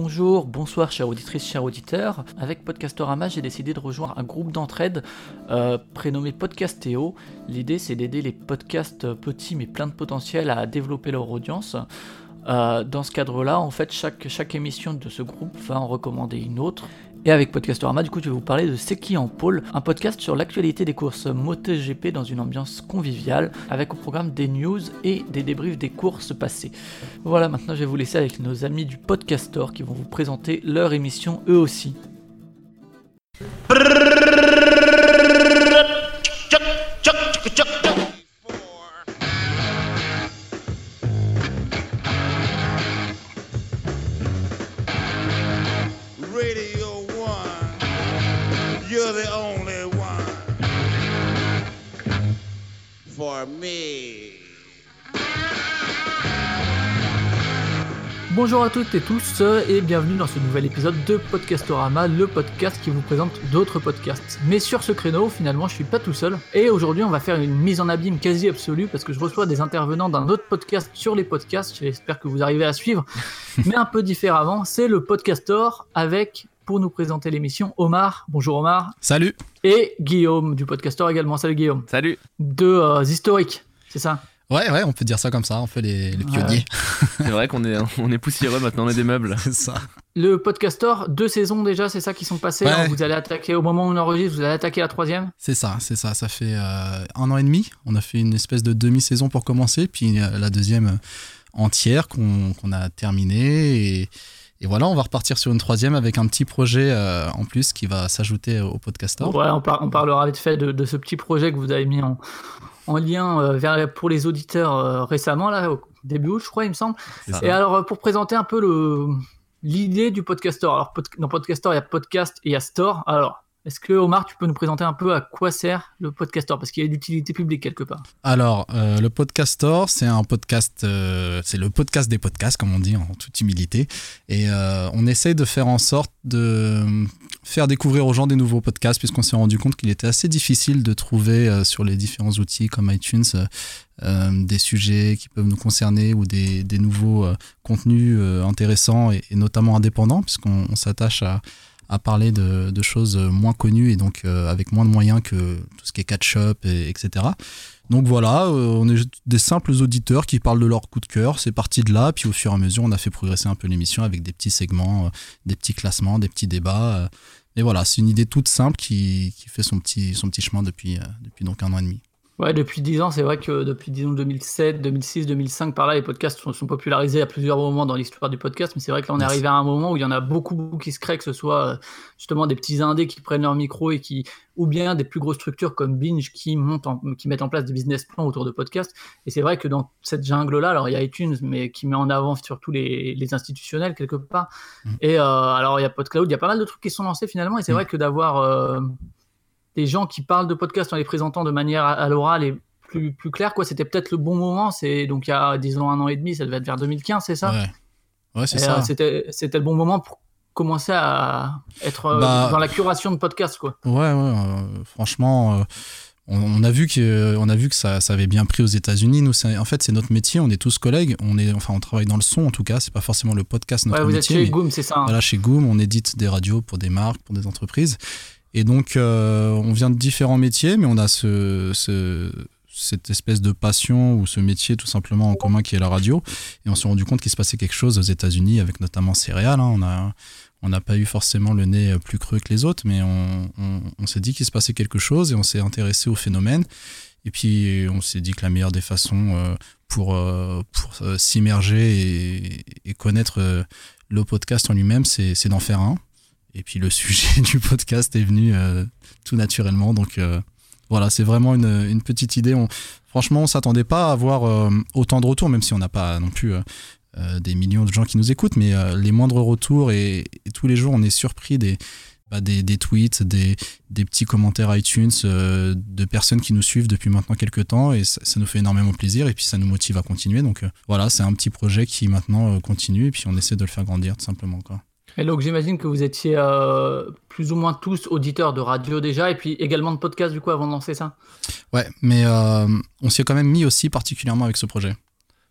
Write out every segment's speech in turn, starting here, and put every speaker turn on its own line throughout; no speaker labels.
Bonjour, bonsoir chères auditrices, chers auditeurs. Avec Podcastorama, j'ai décidé de rejoindre un groupe d'entraide euh, prénommé Podcastéo. L'idée c'est d'aider les podcasts petits mais pleins de potentiel à développer leur audience. Euh, dans ce cadre-là, en fait, chaque, chaque émission de ce groupe va en recommander une autre. Et avec Podcastorama, du coup, je vais vous parler de C'est qui en pôle, un podcast sur l'actualité des courses MotoGP dans une ambiance conviviale, avec au programme des news et des débriefs des courses passées. Voilà, maintenant je vais vous laisser avec nos amis du Podcastor qui vont vous présenter leur émission eux aussi. Bonjour à toutes et tous euh, et bienvenue dans ce nouvel épisode de Podcastorama, le podcast qui vous présente d'autres podcasts. Mais sur ce créneau, finalement, je suis pas tout seul. Et aujourd'hui, on va faire une mise en abîme quasi absolue parce que je reçois des intervenants d'un autre podcast sur les podcasts. J'espère que vous arrivez à suivre, mais un peu différemment. C'est le Podcastor avec, pour nous présenter l'émission, Omar. Bonjour Omar.
Salut
Et Guillaume du Podcastor également. Salut Guillaume.
Salut.
Deux euh, historiques, c'est ça?
Ouais, ouais, on peut dire ça comme ça, on fait les, les pionniers.
C'est vrai qu'on est, on est poussiéreux maintenant, on est des meubles.
C'est ça.
Le Podcastor, deux saisons déjà, c'est ça qui sont passées.
Ouais.
hein, Vous allez attaquer, au moment où on enregistre, vous allez attaquer la troisième?
C'est ça, c'est ça. Ça fait euh, un an et demi. On a fait une espèce de demi-saison pour commencer, puis euh, la deuxième euh, entière qu'on qu'on a terminée. Et, et voilà, on va repartir sur une troisième avec un petit projet euh, en plus qui va s'ajouter au podcaster.
Ouais, on, par- on parlera vite fait de, de ce petit projet que vous avez mis en, en lien euh, vers, pour les auditeurs euh, récemment, là, au début août, je crois, il me semble. Et alors, euh, pour présenter un peu le l'idée du Podcastor. Alors, pod- dans Podcastor, il y a podcast et il y a store. Alors, est-ce que Omar, tu peux nous présenter un peu à quoi sert le Podcastor? Parce qu'il y a d'utilité publique quelque part.
Alors, euh, le Podcaster, c'est un podcast, euh, c'est le podcast des podcasts, comme on dit en toute humilité. Et euh, on essaye de faire en sorte de faire découvrir aux gens des nouveaux podcasts, puisqu'on s'est rendu compte qu'il était assez difficile de trouver sur les différents outils comme iTunes des sujets qui peuvent nous concerner ou des, nouveaux contenus intéressants et, notamment indépendants, puisqu'on on s'attache à, à parler de, choses moins connues et donc euh, avec moins de moyens que tout ce qui est catch-up, et, etc. Donc voilà, euh, on est des simples auditeurs qui parlent de leur coup de cœur. C'est parti de là, puis au fur et à mesure, on a fait progresser un peu l'émission avec des petits segments, euh, des petits classements, des petits débats. et voilà, c'est une idée toute simple qui, qui fait son petit, son petit chemin depuis, depuis donc un an et demi.
Ouais, depuis 10 ans, c'est vrai que depuis disons 2007, 2006, 2005, par là, les podcasts sont, sont popularisés à plusieurs moments dans l'histoire du podcast. Mais c'est vrai que là, on est arrivé à un moment où il y en a beaucoup, qui se créent, que ce soit euh, justement des petits indés qui prennent leur micro et qui, ou bien des plus grosses structures comme Binge qui montent, en- qui mettent en place des business plans autour de podcasts. Et c'est vrai que dans cette jungle-là, alors il y a iTunes, mais qui met en avant surtout les, les institutionnels quelque part.
Mhm.
Et euh, alors il y a PodCloud, il y a pas mal de trucs qui sont lancés finalement. Et c'est
Mhm.
vrai que d'avoir euh, des gens qui parlent de podcasts en les présentant de manière à, à l'oral et plus, plus clair, quoi. C'était peut-être le bon moment. C'est donc il y a disons un an et demi, ça devait être vers 2015, c'est ça?
Ouais, ouais c'est ça.
euh, C'était c'était le bon moment pour commencer à être euh,
Bah,
dans la curation de podcasts, quoi.
Ouais, ouais, euh, franchement, euh, on, on a vu que, on a vu que ça, ça avait bien pris aux États-Unis. Nous, en fait, c'est notre métier. On est tous collègues. On est, enfin, on travaille dans le son en tout cas. C'est pas forcément le podcast notre
Ouais, vous êtes chez Goom, c'est ça. hein.
Voilà, chez Goom, on édite des radios pour des marques, pour des entreprises. Et donc, euh, on vient de différents métiers, mais on a ce, ce- cette espèce de passion ou ce métier tout simplement en commun qui est la radio. Et on s'est rendu compte qu'il se passait quelque chose aux États-Unis avec notamment Céréales. hein. On n'a pas eu forcément le nez plus creux que les autres, mais on, s'est dit qu'il se passait quelque chose et on s'est intéressé au phénomène. Et puis on s'est dit que la meilleure des façons euh, pour, euh, s'immerger et, connaître le podcast en lui-même, c'est d'en faire un. Et puis le sujet du podcast est venu euh, tout naturellement. Donc euh, voilà, c'est vraiment une, petite idée. Franchement, on s'attendait pas à avoir euh, autant de retours, même si on n'a pas non plus des millions de gens qui nous écoutent, mais les moindres retours et, tous les jours, on est surpris des, bah, tweets, des, petits commentaires iTunes de personnes qui nous suivent depuis maintenant quelques temps et ça, ça nous fait énormément plaisir et puis ça nous motive à continuer. Donc voilà, c'est un petit projet qui maintenant continue et puis on essaie de le faire grandir tout simplement. Quoi.
Et donc j'imagine que vous étiez euh, plus ou moins tous auditeurs de radio déjà, et puis également de podcast du coup avant de lancer ça.
Ouais, mais euh, on s'y est quand même mis aussi particulièrement avec ce projet.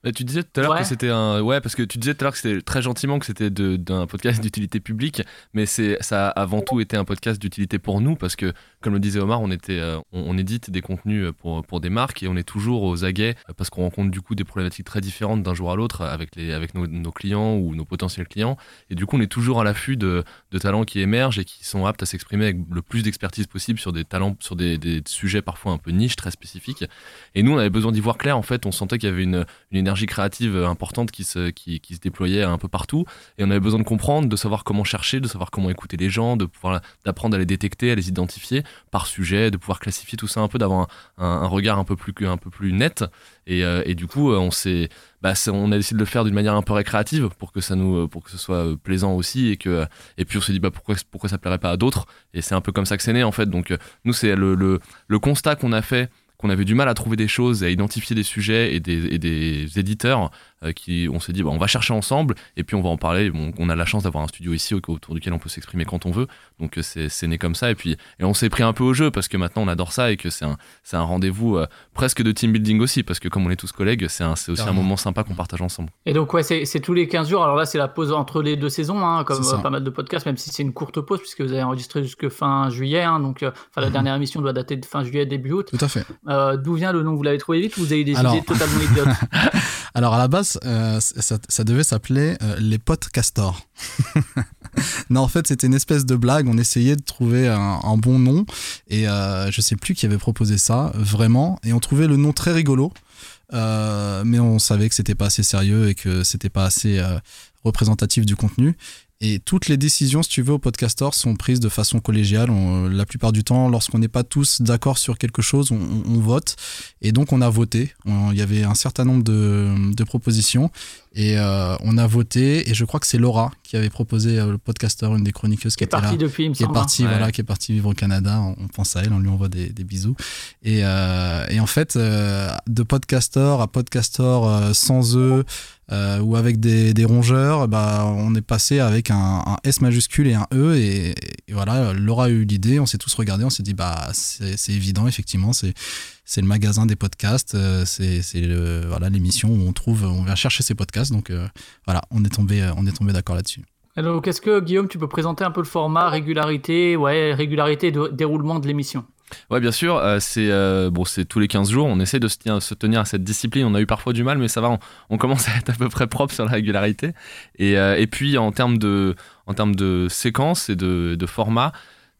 Bah, tu disais tout à l'heure
Ouais.
que c'était un. Ouais, parce que tu disais tout à l'heure que c'était très gentiment que c'était d'un podcast d'utilité publique, mais c'est ça a avant tout été un podcast d'utilité pour nous, parce que, comme le disait Omar, on, était, euh, on, on édite des contenus pour, pour des marques et on est toujours aux aguets, euh, parce qu'on rencontre du coup des problématiques très différentes d'un jour à l'autre avec, les, avec nos, nos clients ou nos potentiels clients. Et du coup, on est toujours à l'affût de, de talents qui émergent et qui sont aptes à s'exprimer avec le plus d'expertise possible sur des talents, sur des, des sujets parfois un peu niches, très spécifiques. Et nous, on avait besoin d'y voir clair. En fait, on sentait qu'il y avait une, une énergie créative euh, importante qui se, qui, qui se déployait un peu partout. Et on avait besoin de comprendre, de savoir comment chercher, de savoir comment écouter les gens, de pouvoir d'apprendre à les détecter, à les identifier par sujet, de pouvoir classifier tout ça un peu, d'avoir un, un- regard un peu plus, un peu plus net. Et, euh, et du coup, euh, on s'est, bah, on a décidé de le faire d'une manière un peu récréative pour que ça nous, pour que ce soit plaisant aussi et que, et puis on s'est dit bah pourquoi, pourquoi ça plairait pas à d'autres? Et c'est un peu comme ça que c'est né en fait. Donc nous, c'est le, le, le constat qu'on a fait qu'on avait du mal à trouver des choses, et à identifier des sujets et des, et des éditeurs qui, on s'est dit, bah, on va chercher ensemble et puis on va en parler. Bon, on a la chance d'avoir un studio ici au- autour duquel on peut s'exprimer quand on veut. Donc euh, c'est né comme ça. Et puis et on s'est pris un peu au jeu parce que maintenant on adore ça et que c'est un, c'est un rendez-vous euh, presque de team building aussi parce que comme on est tous collègues, c'est aussi un moment sympa qu'on partage ensemble.
Et donc, ouais, c'est tous les 15 jours. Alors là, c'est la pause entre les deux saisons, hein, comme euh, pas mal de podcasts, même si c'est une courte pause, puisque vous avez enregistré jusque fin juillet. hein, donc, euh, enfin, la
Mhm.
dernière émission doit dater de fin juillet, début août.
Tout à fait.
Euh, D'où vient le nom? Vous l'avez trouvé vite ou vous avez des
Alors-
idées totalement idiotes?
Alors à la base, euh, ça, devait s'appeler euh, les podcastors. non, en fait, c'était une espèce de blague. On essayait de trouver un, bon nom et euh, je sais plus qui avait proposé ça vraiment. Et on trouvait le nom très rigolo, Euh, mais on savait que c'était pas assez sérieux et que c'était pas assez représentatif du contenu. Et toutes les décisions, si tu veux, au podcaster sont prises de façon collégiale. On- la plupart du temps, lorsqu'on n'est pas tous d'accord sur quelque chose, on, vote. Et donc, on a voté. Il y avait un certain nombre de, de propositions. Et euh, on a voté. Et je crois que c'est Laura qui avait proposé euh, le podcaster, une des chroniqueuses qui,
Qui est
était là
depuis, il me
qui est
semble.
parti
Ouais.
voilà qui est parti vivre au Canada on, on pense à elle on lui envoie des, des bisous et, euh, et en fait euh, de podcaster à podcaster euh, sans eux euh, ou avec des, des rongeurs bah on est passé avec un, S majuscule et un E et, voilà Laura a eu l'idée on s'est tous regardés on s'est dit bah c'est évident effectivement c'est le magasin des podcasts euh, c'est voilà l'émission où on trouve on vient chercher ces podcasts donc euh, voilà on est tombé tombé d'accord là-dessus.
Alors, qu'est-ce que, Guillaume, tu peux présenter un peu le format, régularité, ouais, régularité de déroulement de l'émission?
Ouais, bien sûr, euh, c'est euh, c'est tous les 15 jours, on essaie de se, tenir- à cette discipline. On a eu parfois du mal, mais ça va, on, commence à être à peu près propre sur la régularité. Et, euh, puis en termes de, séquence et de, format,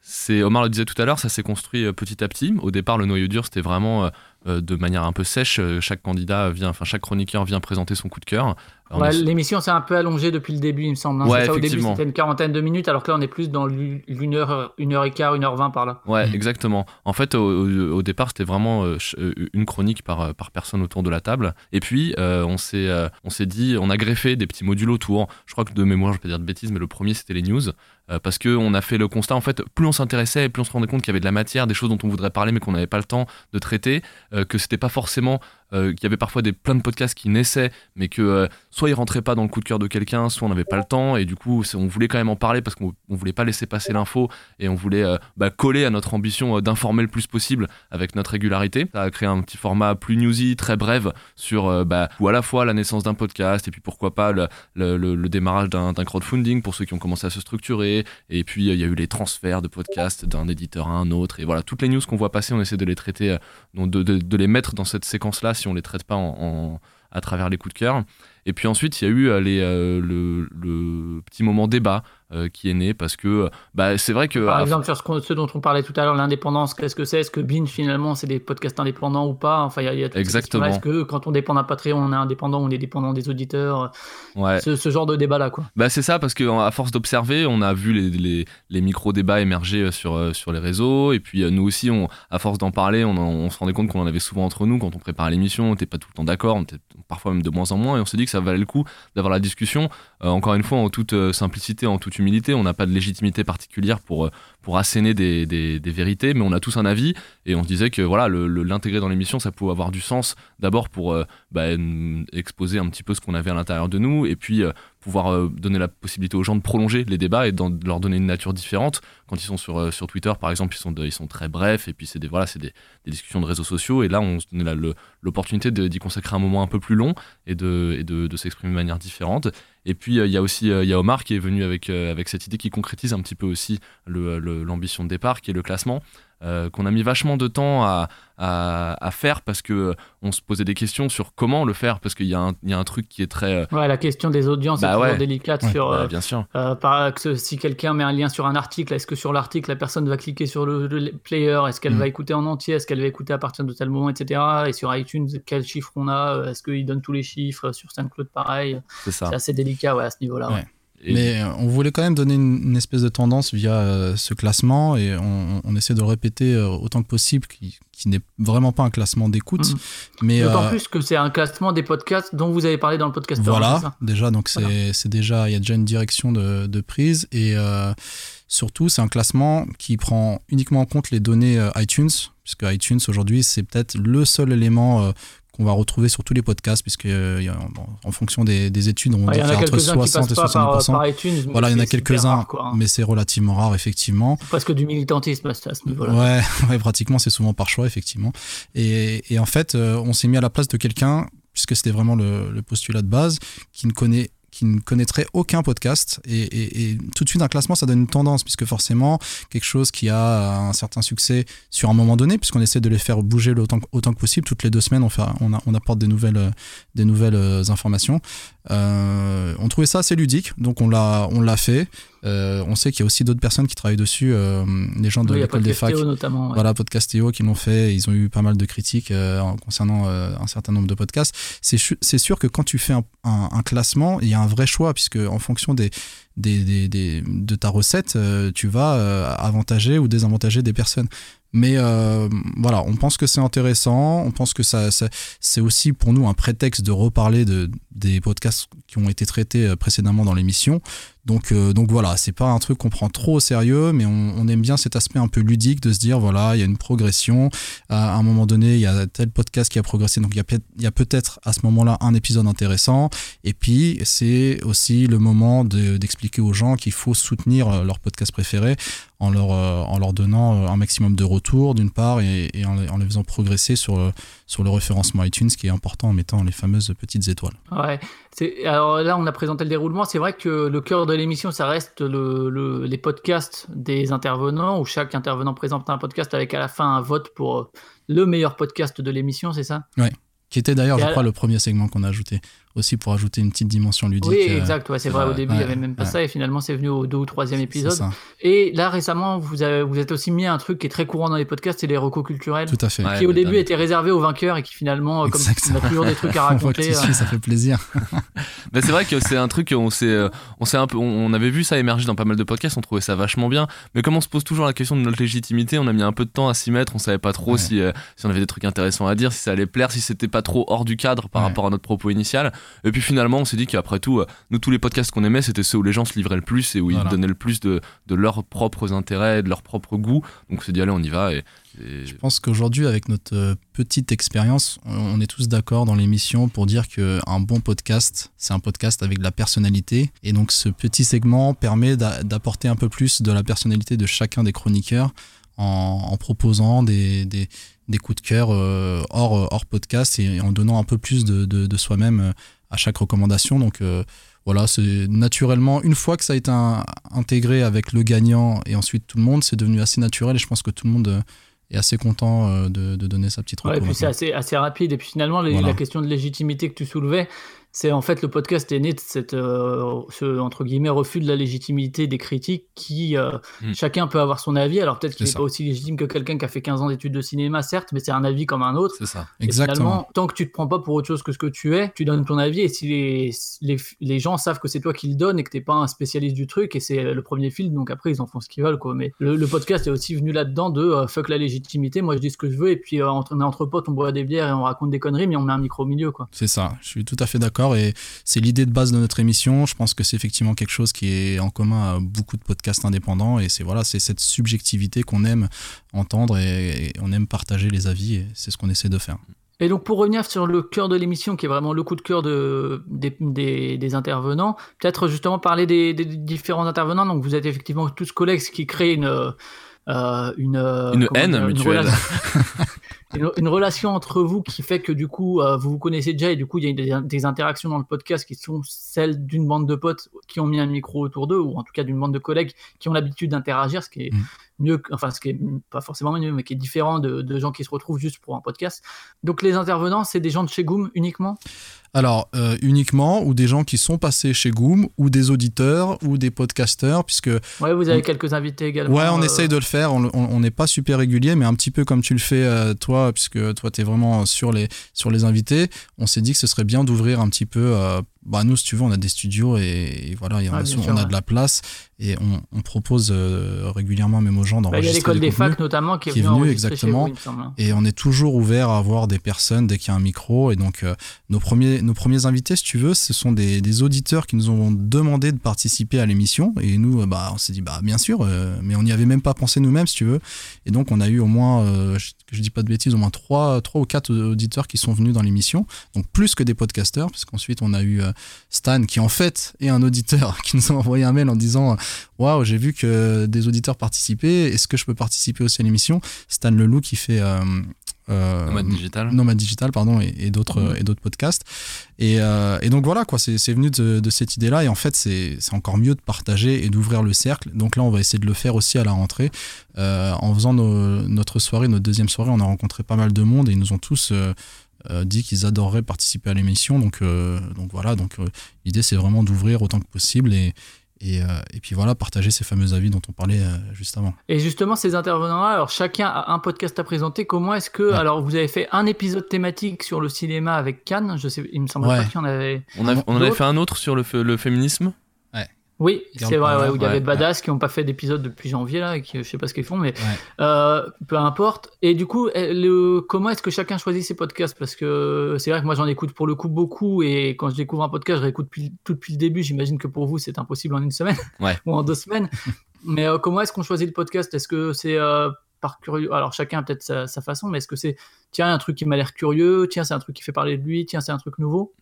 c'est Omar le disait tout à l'heure, ça s'est construit petit à petit. Au départ, le noyau dur, c'était vraiment de manière un peu sèche. Chaque candidat vient, enfin chaque chroniqueur vient présenter son coup de cœur. On
Ouais,
est-
L'émission s'est un peu allongée depuis le début, il me semble. hein.
Ouais,
C'est ça, au début, c'était une quarantaine de minutes, alors que là, on est plus dans l'u- l'une heure, une heure et quart, une heure vingt par là.
Ouais,
Mm.
exactement. En fait, au, départ, c'était vraiment euh, euh, une chronique par, euh, par personne autour de la table. Et puis, euh, on s'est euh, on s'est dit, on a greffé des petits modules autour. Je crois que de mémoire, je vais pas dire de bêtises, mais le premier, c'était les news. Euh, parce que on a fait le constat, en fait, plus on s'intéressait, et plus on se rendait compte qu'il y avait de la matière, des choses dont on voudrait parler, mais qu'on n'avait pas le temps de traiter, que c'était pas forcément, euh, qu'il y avait parfois des plein de podcasts qui naissaient, mais que euh, soit ils rentraient pas dans le coup de cœur de quelqu'un, soit on n'avait pas le temps, et du coup, on voulait quand même en parler parce qu'on on voulait pas laisser passer l'info, et on voulait euh, bah, coller à notre ambition d'informer le plus possible avec notre régularité. Ça a créé un petit format plus newsy, très bref, sur bah, ou à la fois la naissance d'un podcast, et puis pourquoi pas le, démarrage d'un crowdfunding pour ceux qui ont commencé à se structurer, et puis il y a eu les transferts de podcasts d'un éditeur à un autre, et voilà, toutes les news qu'on voit passer, on essaie de les traiter, de les mettre dans cette séquence-là si on les traite pas en, à travers les coups de cœur. Et puis ensuite, il y a eu euh, euh, le petit moment débat euh, qui est né parce que bah, c'est vrai que
Par
à-
exemple, sur ce, dont on parlait tout à l'heure, l'indépendance, qu'est-ce que c'est? Est-ce que Binge, finalement, c'est des podcasts indépendants ou pas? Enfin, il y y a
Exactement.
Est-ce que quand on dépend d'un Patreon, on est indépendant ou on est dépendant des auditeurs?
Ouais.
ce, ce genre de débat-là, quoi.
Bah c'est ça parce que à force d'observer, on a vu les, les, les micro débats émerger euh, sur euh, sur les réseaux et puis nous aussi, on, à force d'en parler, on, en- on se rendait compte qu'on en avait souvent entre nous quand on préparait l'émission. On n'était pas tout le temps d'accord, on était parfois même de moins en moins et on s'est dit que ça valait le coup d'avoir la discussion. Euh, encore une fois, en toute simplicité, en toute humilité, on n'a pas de légitimité particulière pour euh, pour asséner des, des, vérités, mais on a tous un avis. Et on se disait que voilà l'intégrer dans l'émission, ça pouvait avoir du sens. D'abord pour euh, bah, exposer un petit peu ce qu'on avait à l'intérieur de nous et puis euh, pouvoir donner la possibilité aux gens de prolonger les débats et de leur donner une nature différente. Quand ils sont sur, euh, sur Twitter, par exemple, ils sont, ils sont très brefs et puis c'est des, voilà, c'est des, des, discussions de réseaux sociaux. Et là, on se donnait l'opportunité d'y consacrer un moment un peu plus long et de, et de, de s'exprimer de manière différente. Et puis, il y a aussi il y a Omar qui est venu avec, avec cette idée qui concrétise un petit peu aussi l'ambition de départ, qui est le classement. Euh, qu'on a mis vachement de temps à, à, faire parce que euh, on se posait des questions sur comment le faire parce qu'il y, y, a un truc qui est très.
Euh, ouais, la question des audiences
bah
est
ouais.
toujours délicate sur.
Bah, bien sûr.
par, si quelqu'un met un lien sur un article, est-ce que sur l'article la personne va cliquer sur le, player Est-ce qu'elle
Mm.
va écouter en entier Est-ce qu'elle va écouter à partir de tel moment, etc. Et sur iTunes, quels chiffres on a Est-ce qu'il donne tous les chiffres Sur SoundCloud, pareil.
C'est
assez délicat ouais, à ce niveau-là.
Ouais. Mais euh, on voulait quand même donner une, une espèce de tendance via euh, ce classement et on, on, essaie de le répéter euh, autant que possible, qui, qui n'est vraiment pas un classement d'écoute.
Mhm.
Mais
D'autant
euh,
plus que c'est un classement des podcasts dont vous avez parlé dans le podcast.
Voilà, déjà, donc c'est
Voilà.
c'est déjà, il y a déjà une direction de, de prise et euh, surtout, c'est un classement qui prend uniquement en compte les données euh, iTunes, puisque iTunes aujourd'hui, c'est peut-être le seul élément euh, qu'on va retrouver sur tous les podcasts, puisque euh, en fonction des, des études, on
Ouais,
entre
quelques-uns qui
60 et
passent pas par,
70%.
par iTunes.
Voilà, il y en a quelques-uns,
hein.
mais c'est relativement rare, effectivement.
C'est presque du militantisme à ce niveau-là.
Ouais, ouais, pratiquement, c'est souvent par choix, effectivement. Et, et en fait, on s'est mis à la place de quelqu'un, puisque c'était vraiment le, le postulat de base, qui ne connaît qui ne connaîtrait aucun podcast. Et, tout de suite un classement ça donne une tendance puisque forcément quelque chose qui a un certain succès sur un moment donné puisqu'on essaie de les faire bouger autant, que- possible toutes les deux semaines on, apporte des nouvelles, des nouvelles euh, informations Euh, on trouvait ça assez ludique donc on l'a on l'a fait Euh, on sait qu'il y a aussi d'autres personnes qui travaillent dessus euh, les gens de
Oui,
l'école des facs
notamment. ouais.
voilà, Podcastéo qui l'ont fait, ils ont eu pas mal de critiques concernant un certain nombre de podcasts. C'est sûr que quand tu fais un, un- un classement, il y a un vrai choix, puisque en fonction des, des, des- des- de ta recette, tu vas avantager ou désavantager des personnes. Mais euh, voilà, on pense que c'est intéressant, on pense que c'est aussi pour nous un prétexte de reparler de, des podcasts qui ont été traités euh, précédemment dans l'émission. Donc, euh, donc voilà, c'est pas un truc qu'on prend trop au sérieux, mais on, aime bien cet aspect un peu ludique de se dire voilà, il y a une progression. À un moment donné, il y a tel podcast qui a progressé, donc il y a, peut-être à ce moment-là un épisode intéressant. Et puis, c'est aussi le moment de- d'expliquer aux gens qu'il faut soutenir euh, leur podcast préféré en leur, euh, en leur donnant euh, un maximum de retours, d'une part, et, en, les- faisant progresser sur, euh, sur le référencement iTunes, qui est important en mettant les fameuses petites étoiles.
Ouais. Alors là, on a présenté le déroulement. C'est vrai que le cœur de l'émission, ça reste le, le- les podcasts des intervenants, où chaque intervenant présente un podcast avec à la fin un vote pour euh, le meilleur podcast de l'émission, c'est ça?
Qui était d'ailleurs, je crois, le premier segment qu'on a ajouté, aussi pour ajouter une petite dimension ludique.
Oui,
euh,
exact. Ouais, c'est vrai. Au début, il n'y avait même pas
ouais.
ça, et finalement, c'est venu au deux ou troisième épisode. Et là, récemment, vous, avez, vous êtes aussi mis à un truc qui est très courant dans les podcasts, c'est les recos culturels.
tout à fait.
Ouais,
qui au
mais
début était réservé aux vainqueurs et qui finalement, euh, comme on a toujours des trucs à
On voit que
raconter,
tu
euh,
suis, ça fait plaisir.
Bah, c'est vrai que c'est un truc on s'est euh, on s'est un peu on, on avait vu ça émerger dans pas mal de podcasts on trouvait ça vachement bien mais comme on se pose toujours la question de notre légitimité on a mis un peu de temps à s'y mettre on savait pas trop
Ouais.
si euh, si on avait des trucs intéressants à dire si ça allait plaire si c'était pas trop hors du cadre par
Ouais.
rapport à notre propos initial et puis finalement on s'est dit qu'après tout euh, nous tous les podcasts qu'on aimait c'était ceux où les gens se livraient le plus et où
Voilà.
ils donnaient le plus de, de leurs propres intérêts de leurs propres goûts donc on s'est dit allez on y va et, et-
Je pense qu'aujourd'hui, avec notre euh, petite expérience, on- est tous d'accord dans l'émission pour dire qu'un bon podcast, c'est un podcast avec de la personnalité. Et donc, ce petit segment permet d'a- d'apporter un peu plus de la personnalité de chacun des chroniqueurs en, en proposant des, des, des coups de cœur euh, hors, hors podcast et en donnant un peu plus de, de, de soi-même à chaque recommandation. Donc, euh, voilà, c'est naturellement, une fois que ça a été un- intégré avec le gagnant et ensuite tout le monde, c'est devenu assez naturel et je pense que tout le monde euh, est assez content euh, de, de donner sa petite
Ouais, et puis c'est assez, assez rapide. Et puis finalement,
Voilà.
la question de légitimité que tu soulevais, c'est en fait le podcast est né de cette, euh, ce, entre guillemets, refus de la légitimité des critiques qui, euh,
Mm.
chacun peut avoir son avis. Alors peut-être qu'il n'est pas aussi légitime que quelqu'un qui a fait 15 ans d'études de cinéma, certes, mais c'est un avis comme un autre.
c'est ça
Et
Exactement.
finalement, tant que tu te prends pas pour autre chose que ce que tu es, tu donnes ton avis. Et si les, les, les gens savent que c'est toi qui le donnes et que t'es pas un spécialiste du truc, et c'est le premier film, donc après ils en font ce qu'ils veulent, quoi. Mais le, le podcast est aussi venu là-dedans de euh, fuck la légitimité. Moi, je dis ce que je veux, et puis entre- on est entre potes, on boit des bières et on raconte des conneries, mais on met un micro au milieu, quoi.
C'est ça, je suis tout à fait d'accord et c'est l'idée de base de notre émission. Je pense que c'est effectivement quelque chose qui est en commun à beaucoup de podcasts indépendants et c'est voilà, c'est cette subjectivité qu'on aime entendre et, on aime partager les avis et c'est ce qu'on essaie de faire.
Et donc pour revenir sur le cœur de l'émission, qui est vraiment le coup de cœur de, des, des, des intervenants, peut-être justement parler des, des, différents intervenants. Donc vous êtes effectivement tous collègues, ce qui crée une... Euh, une,
une haine dire, mutuelle.
Une relation, une, une, relation entre vous qui fait que du coup euh, vous vous connaissez déjà et du coup il y a des, des, interactions dans le podcast qui sont celles d'une bande de potes qui ont mis un micro autour d'eux ou en tout cas d'une bande de collègues qui ont l'habitude d'interagir, ce qui est... Mmh mieux, enfin ce qui est pas forcément mieux, mais qui est différent de, de, gens qui se retrouvent juste pour un podcast. Donc les intervenants, c'est des gens de chez Goom uniquement?
Alors, euh, uniquement, ou des gens qui sont passés chez Goom, ou des auditeurs, ou des podcasteurs, puisque...
Ouais, vous avez on... quelques invités également.
Ouais, on euh... essaye de le faire, on n'est pas super régulier, mais un petit peu comme tu le fais euh, toi, puisque toi, tu es vraiment sur les, sur les invités, on s'est dit que ce serait bien d'ouvrir un petit peu... Bah nous, si tu veux, on a des studios et, et voilà, y ah, on, sûr, on a ouais. de la place et on, on propose euh, régulièrement même aux gens d'enregistrer.
Il y a l'école des facs notamment qui est,
qui est venue exactement. Vous, et on est toujours ouvert à avoir des personnes dès qu'il y a un micro. Et donc, euh, nos, premiers, nos premiers invités, si tu veux, ce sont des, des auditeurs qui nous ont demandé de participer à l'émission. Et nous, euh, bah, on s'est dit, bah, bien sûr, euh, mais on n'y avait même pas pensé nous-mêmes, si tu veux. Et donc, on a eu au moins, je, je dis pas de bêtises, au moins 3, 3 ou 4 auditeurs qui sont venus dans l'émission. Donc, plus que des podcasteurs, parce qu'ensuite, on a eu Stan, qui en fait est un auditeur, qui nous a envoyé un mail en disant Waouh, j'ai vu que des auditeurs participaient, est-ce que je peux participer aussi à l'émission? Stan Leloup qui fait. Euh,
euh, Nomade Digital.
Nomade Digital, pardon, et, et d'autres mmh. et d'autres podcasts. Et, euh, et, donc voilà, quoi, c'est venu de, de, cette idée-là. Et en fait, c'est encore mieux de partager et d'ouvrir le cercle. Donc là, on va essayer de le faire aussi à la rentrée. Euh, en faisant nos, notre soirée, notre deuxième soirée, on a rencontré pas mal de monde et ils nous ont tous dit qu'ils adoreraient participer à l'émission. Donc, euh, donc voilà, donc l'idée c'est vraiment d'ouvrir autant que possible et, et, euh, et, puis voilà, partager ces fameux avis dont on parlait euh, juste avant.
Et justement, ces intervenants-là, alors chacun a un podcast à présenter. Comment est-ce que, ouais. alors vous avez fait un épisode thématique sur le cinéma avec Cannes, je sais, il me semble
ouais.
pas qu'il y en avait.
On, a, on en avait fait un autre sur le, le féminisme?
Oui, c'est vrai, ouais, où il y avait Badass qui n'ont pas fait d'épisode depuis janvier, là, et qui, je sais pas ce qu'ils font, mais euh, peu importe. Et du coup, eh, le, comment est-ce que chacun choisit ses podcasts? Parce que c'est vrai que moi j'en écoute pour le coup beaucoup, et quand je découvre un podcast, je réécoute depuis, tout depuis le début. J'imagine que pour vous, c'est impossible en une semaine ou en deux semaines. mais euh, comment est-ce qu'on choisit le podcast? Est-ce que c'est euh, par curieux Alors chacun a peut-être sa, sa, façon, mais est-ce que c'est tiens, un truc qui m'a l'air curieux, tiens, c'est un truc qui fait parler de lui, tiens, c'est un truc nouveau?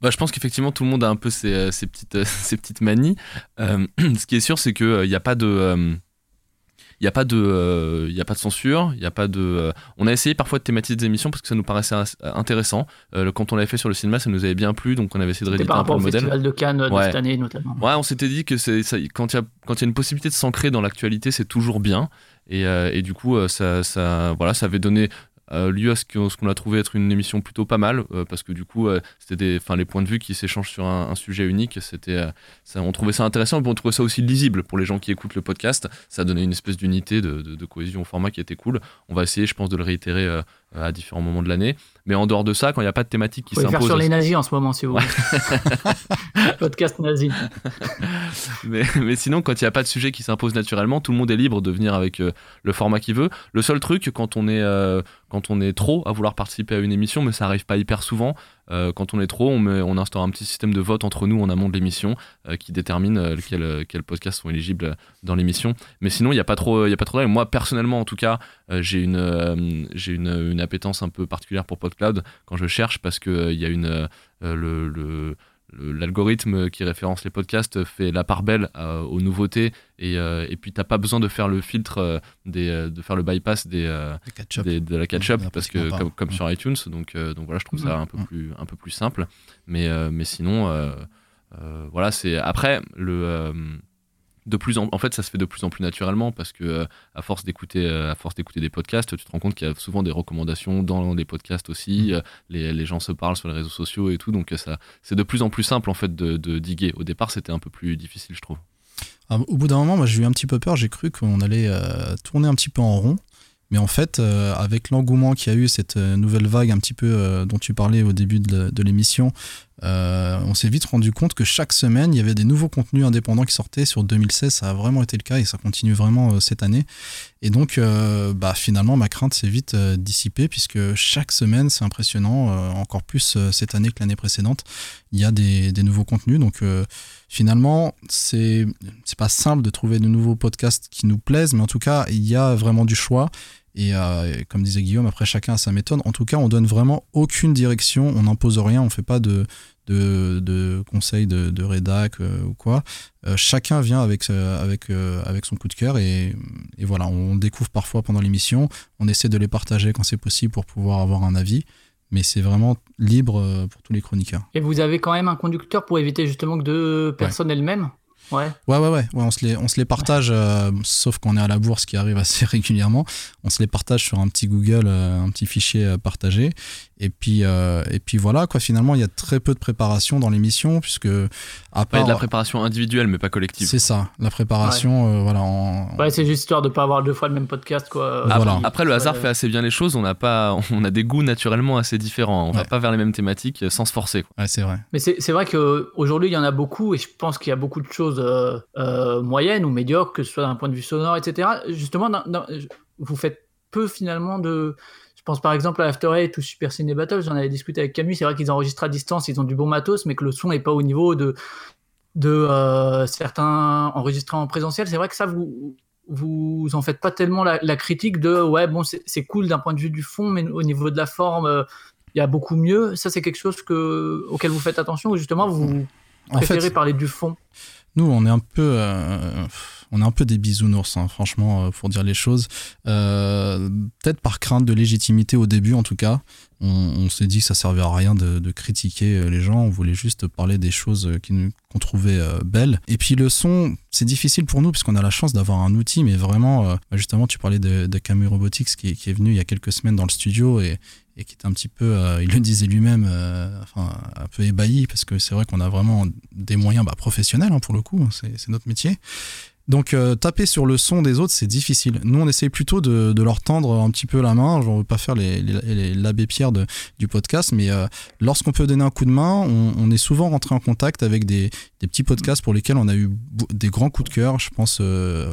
Bah, je pense qu'effectivement tout le monde a un peu ses, ses petites, ses petites manies. Euh, ce qui est sûr, c'est qu'il n'y euh, a pas de. Euh, il n'y a pas de euh, il y a pas de censure il y a pas de euh, on a essayé parfois de thématiser des émissions parce que ça nous paraissait intéressant euh, quand on l'avait fait sur le cinéma ça nous avait bien plu donc on avait essayé de rééditer un peu le modèle
festival de Cannes ouais. de cette année notamment
ouais on s'était dit que c'est quand il y y a une possibilité de s'ancrer dans l'actualité c'est toujours bien et, et, du coup ça, ça voilà ça avait donné euh, à ce qu'on qu a trouvé être une émission plutôt pas mal, euh, parce que du coup, euh, c'était les points de vue qui s'échangent sur un, sujet unique. C'était, on trouvait ça intéressant, mais on trouvait ça aussi lisible pour les gens qui écoutent le podcast. Ça donnait une espèce d'unité, de, cohésion au format qui était cool. On va essayer, je pense, de le réitérer à différents moments de l'année. Mais en dehors de ça, quand il n'y a pas de thématique qui s'impose.
faire sur les nazis en ce moment, si vous voulez. Podcast nazi.
mais, mais, sinon, quand il n'y a pas de sujet qui s'impose naturellement, tout le monde est libre de venir avec euh, le format qu'il veut. Le seul truc, quand on est, euh, quand on est trop à vouloir participer à une émission, mais ça arrive pas hyper souvent, euh, quand on est trop, on, instaure un petit système de vote entre nous en amont de l'émission euh, qui détermine euh, quels quel podcasts sont éligibles dans l'émission. Mais sinon, il n'y a pas trop, il trop de Moi, personnellement, en tout cas, j'ai une, j'ai une, appétence un peu particulière pour PodCloud quand je cherche parce que il y a une le l'algorithme qui référence les podcasts fait la part belle euh, aux nouveautés et, euh, et puis t'as pas besoin de faire le filtre euh, des, de faire le bypass des, des de la catch-up parce que comme, comme, sur iTunes donc donc voilà je trouve ça un peu plus un peu plus simple. Mais mais sinon voilà c'est après le de plus en, en fait ça se fait de plus en plus naturellement parce que euh, à force d'écouter euh, à force d'écouter des podcasts tu te rends compte qu'il y a souvent des recommandations dans les podcasts aussi mmh. les, les, gens se parlent sur les réseaux sociaux et tout. Donc ça c'est de plus en plus simple en fait de, de diguer. Au départ c'était un peu plus difficile je trouve.
Ah, au bout d'un moment moi j'ai eu un petit peu peur. J'ai cru qu'on allait euh, tourner un petit peu en rond. Mais en fait, euh, avec l'engouement qu'il y a eu, cette euh, nouvelle vague un petit peu euh, dont tu parlais au début de, de l'émission, on s'est vite rendu compte que chaque semaine, il y avait des nouveaux contenus indépendants qui sortaient. Sur 2016, ça a vraiment été le cas et ça continue vraiment cette année. Et donc, bah, finalement, ma crainte s'est vite dissipée puisque chaque semaine, c'est impressionnant, encore plus cette année que l'année précédente, il y a des, nouveaux contenus. Donc, finalement, c'est pas simple de trouver de nouveaux podcasts qui nous plaisent, mais en tout cas, il y a vraiment du choix. Et euh, comme disait Guillaume, après chacun a sa méthode. En tout cas, on donne vraiment aucune direction, on n'impose rien, on fait pas de, de, de conseils de, de rédac euh, ou quoi. Euh, chacun vient avec, euh, avec, euh, avec son coup de cœur et, et voilà, on découvre parfois pendant l'émission, on essaie de les partager quand c'est possible pour pouvoir avoir un avis. Mais c'est vraiment libre pour tous les chroniqueurs.
Et vous avez quand même un conducteur pour éviter justement que deux personnes elles-mêmes? Ouais.
Ouais, ouais, ouais, ouais, on, se les, on se les partage, euh, sauf qu'on est à la bourse qui arrive assez régulièrement. On se les partage sur un petit Google, euh, un petit fichier euh, partagé. Et puis, euh, et puis voilà, quoi, finalement, il y a très peu de préparation dans l'émission, puisque à
Ouais,
part.
de la préparation individuelle, mais pas collective.
c'est ça, la préparation, euh, voilà. En...
Ouais, c'est juste histoire de pas avoir deux fois le même podcast, quoi.
Voilà.
Après, le hasard
Ouais.
fait assez bien les choses. On a pas, on a des goûts naturellement assez différents. On va
Ouais.
pas vers les mêmes thématiques euh, sans se forcer. quoi.
Ouais, c'est vrai.
Mais c'est c'est vrai qu'aujourd'hui, il y en a beaucoup, et je pense qu'il y a beaucoup de choses euh, euh, moyennes ou médiocres, que ce soit d'un point de vue sonore, etc. Justement, dans- dans- vous faites peu finalement de. Je pense par exemple à After Eight ou Super Ciné Battle, j'en avais discuté avec Camus, c'est vrai qu'ils enregistrent à distance, ils ont du bon matos, mais que le son n'est pas au niveau de, de euh, certains enregistrés en présentiel. C'est vrai que ça, vous vous en faites pas tellement la, la critique de ouais, bon, c'est cool d'un point de vue du fond, mais au niveau de la forme, euh, il y a beaucoup mieux. Ça, c'est quelque chose que, auquel vous faites attention, ou justement, vous
En
préférez
fait,
parler du fond?
Nous, on est un peu, euh, on est un des bisounours, hein, franchement, euh, pour dire les choses. Euh, Peut-être par crainte de légitimité au début, en tout cas. On, s'est dit que ça servait à rien de, critiquer les gens. On voulait juste parler des choses qu'on trouvait belles. Et puis le son, c'est difficile pour nous puisqu'on a la chance d'avoir un outil, mais vraiment, euh, justement, tu parlais de, de Camus Robotics qui, qui est venu il y a quelques semaines dans le studio et, et qui était un petit peu, euh, il le disait lui-même, euh, enfin, un peu ébahi parce que c'est vrai qu'on a vraiment des moyens bah, professionnels hein, pour le coup, c'est notre métier. Donc euh, taper sur le son des autres, c'est difficile. Nous, on essaye plutôt de, leur tendre un petit peu la main. Genre, on veut pas faire les, les, les- l'abbé Pierre du podcast, mais lorsqu'on peut donner un coup de main, on est souvent rentré en contact avec des, des petits podcasts pour lesquels on a eu des grands coups de cœur. Je pense euh,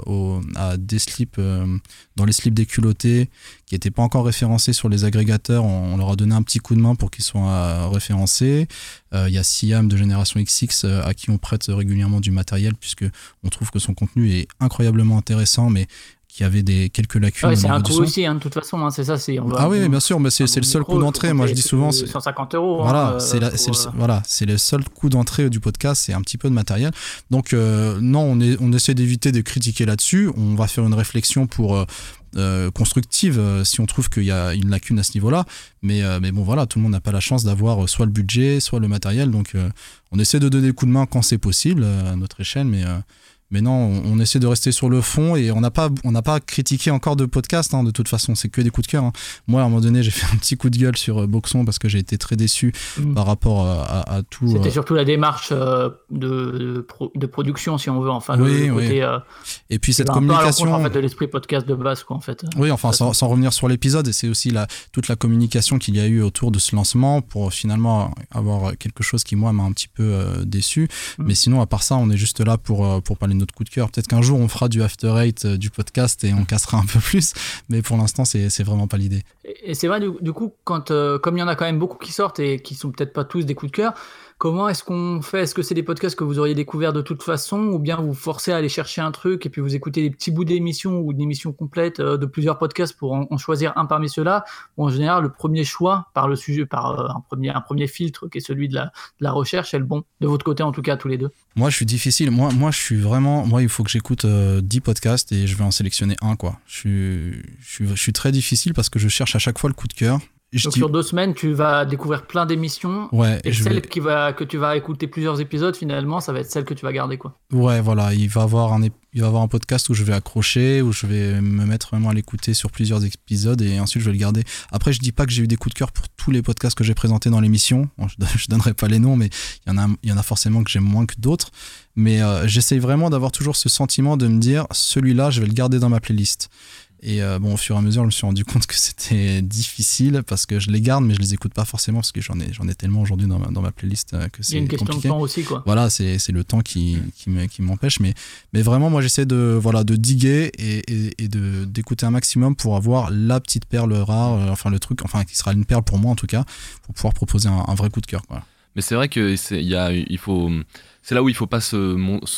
à des slips, euh, dans les slips des culottés, qui n'étaient pas encore référencés sur les agrégateurs. On, leur a donné un petit coup de main pour qu'ils soient euh, référencés. Il y a Siam de Génération XX à qui on prête régulièrement du matériel puisque on trouve que son contenu est incroyablement intéressant, mais qui avait des quelques lacunes
Ouais,
au
c'est un coût aussi, hein, de toute façon, hein, c'est ça. c'est- on va-
Ah oui,
on-
bien sûr, mais c'est le seul coût d'entrée. Moi, je dis souvent,
plus de
c'est
150 euros. hein,
voilà,
euh,
c'est la-
pour,
c'est le,
euh,
voilà, c'est le seul coût d'entrée du podcast, c'est un petit peu de matériel. Donc euh, non, on, est, on essaie d'éviter de critiquer là-dessus. On va faire une réflexion pour euh, euh, constructive euh, si on trouve qu'il y a une lacune à ce niveau-là. Mais, euh, mais bon, voilà, tout le monde n'a pas la chance d'avoir euh, soit le budget, soit le matériel. Donc euh, on essaie de donner des coups de main quand c'est possible euh, à notre échelle, mais euh, mais non, on, on essaie de rester sur le fond et on n'a pas, on n'a pas critiqué encore de podcast. hein, de toute façon, c'est que des coups de cœur. hein. Moi, à un moment donné, j'ai fait un petit coup de gueule sur euh, Boxon parce que j'ai été très déçu
Mm.
par rapport euh, à, à tout.
C'était
euh,
surtout la démarche euh, de, de, pro- de production, si on veut. Enfin,
Oui,
le côté,
oui.
euh,
et puis cette communication.
en fait, de l'esprit podcast de base, quoi, en fait.
Oui, enfin, sans, sans revenir sur l'épisode, et c'est aussi la, toute la communication qu'il y a eu autour de ce lancement pour finalement avoir quelque chose qui, moi, m'a un petit peu déçu.
Mm.
Mais sinon, à part ça, on est juste là pour, pour parler notre coup de cœur. Peut-être qu'un jour, on fera du After Eight euh, du podcast et on cassera un peu plus, mais pour l'instant, c'est vraiment pas l'idée.
Et c'est vrai, du, du coup, quand, euh, comme il y en a quand même beaucoup qui sortent et qui sont peut-être pas tous des coups de cœur, comment est-ce qu'on fait? Est-ce que c'est des podcasts que vous auriez découverts de toute façon ou bien vous forcez à aller chercher un truc et puis vous écoutez des petits bouts d'émissions ou une émission complète euh, de plusieurs podcasts pour en, choisir un parmi ceux-là? En général, le premier choix par le sujet, par euh, un, premier, filtre qui est celui de la, recherche est le bon. De votre côté, en tout cas, tous les deux.
Moi, je suis difficile. Moi, je suis vraiment. Moi, il faut que j'écoute euh, 10 podcasts et je vais en sélectionner un, quoi. Je suis très difficile parce que je cherche à chaque fois le coup de cœur. Je
Donc
dis-
sur deux semaines, tu vas découvrir plein d'émissions.
Ouais,
Et
je
celle
vais-
qui va, que tu vas écouter plusieurs épisodes, finalement, ça va être celle que tu vas garder. quoi.
Ouais, voilà, il va avoir un ép- il va avoir un podcast où je vais accrocher, où je vais me mettre vraiment à l'écouter sur plusieurs épisodes et ensuite je vais le garder. Après, je dis pas que j'ai eu des coups de cœur pour tous les podcasts que j'ai présentés dans l'émission. Bon, je, je donnerai pas les noms, mais il y en a, il y en a forcément que j'aime moins que d'autres. Mais euh, j'essaye vraiment d'avoir toujours ce sentiment de me dire, celui-là, je vais le garder dans ma playlist. Et euh, bon, au fur et à mesure, je me suis rendu compte que c'était difficile parce que je les garde, mais je les écoute pas forcément parce que j'en ai, j'en ai tellement aujourd'hui dans ma, dans ma playlist euh, que
Il y a
c'est
une question
compliqué
de temps aussi. quoi.
voilà, c'est le temps qui, qui me- qui m'empêche. Mais, mais vraiment, moi, j'essaie de, voilà, de diguer et, et, et de- d'écouter un maximum pour avoir la petite perle rare, euh, enfin, le truc, enfin, qui sera une perle pour moi en tout cas, pour pouvoir proposer un, un vrai coup de cœur. quoi.
Mais c'est vrai que c'est, y a, il faut, c'est là où il faut pas se,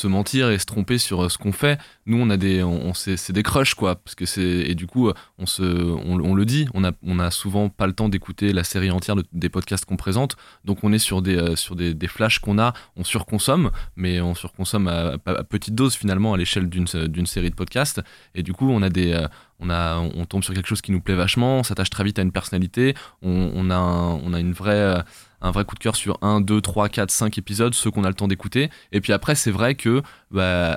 mentir et se tromper sur euh, ce qu'on fait. Nous, on a des, on, c'est, des crushs quoi, parce que et du coup, on se, on, le dit, on a, on a souvent pas le temps d'écouter la série entière de- des podcasts qu'on présente, donc on est sur des, euh, sur des, des flashs qu'on a, on surconsomme, mais on surconsomme à, à- à petite dose finalement à l'échelle d'une, série de podcasts, et du coup, on a des, euh, on a, on tombe sur quelque chose qui nous plaît vachement, on s'attache très vite à une personnalité, on, a, on a une vraie un vrai coup de cœur sur 1, 2, 3, 4, 5 épisodes, ceux qu'on a le temps d'écouter. Et puis après, c'est vrai que bah,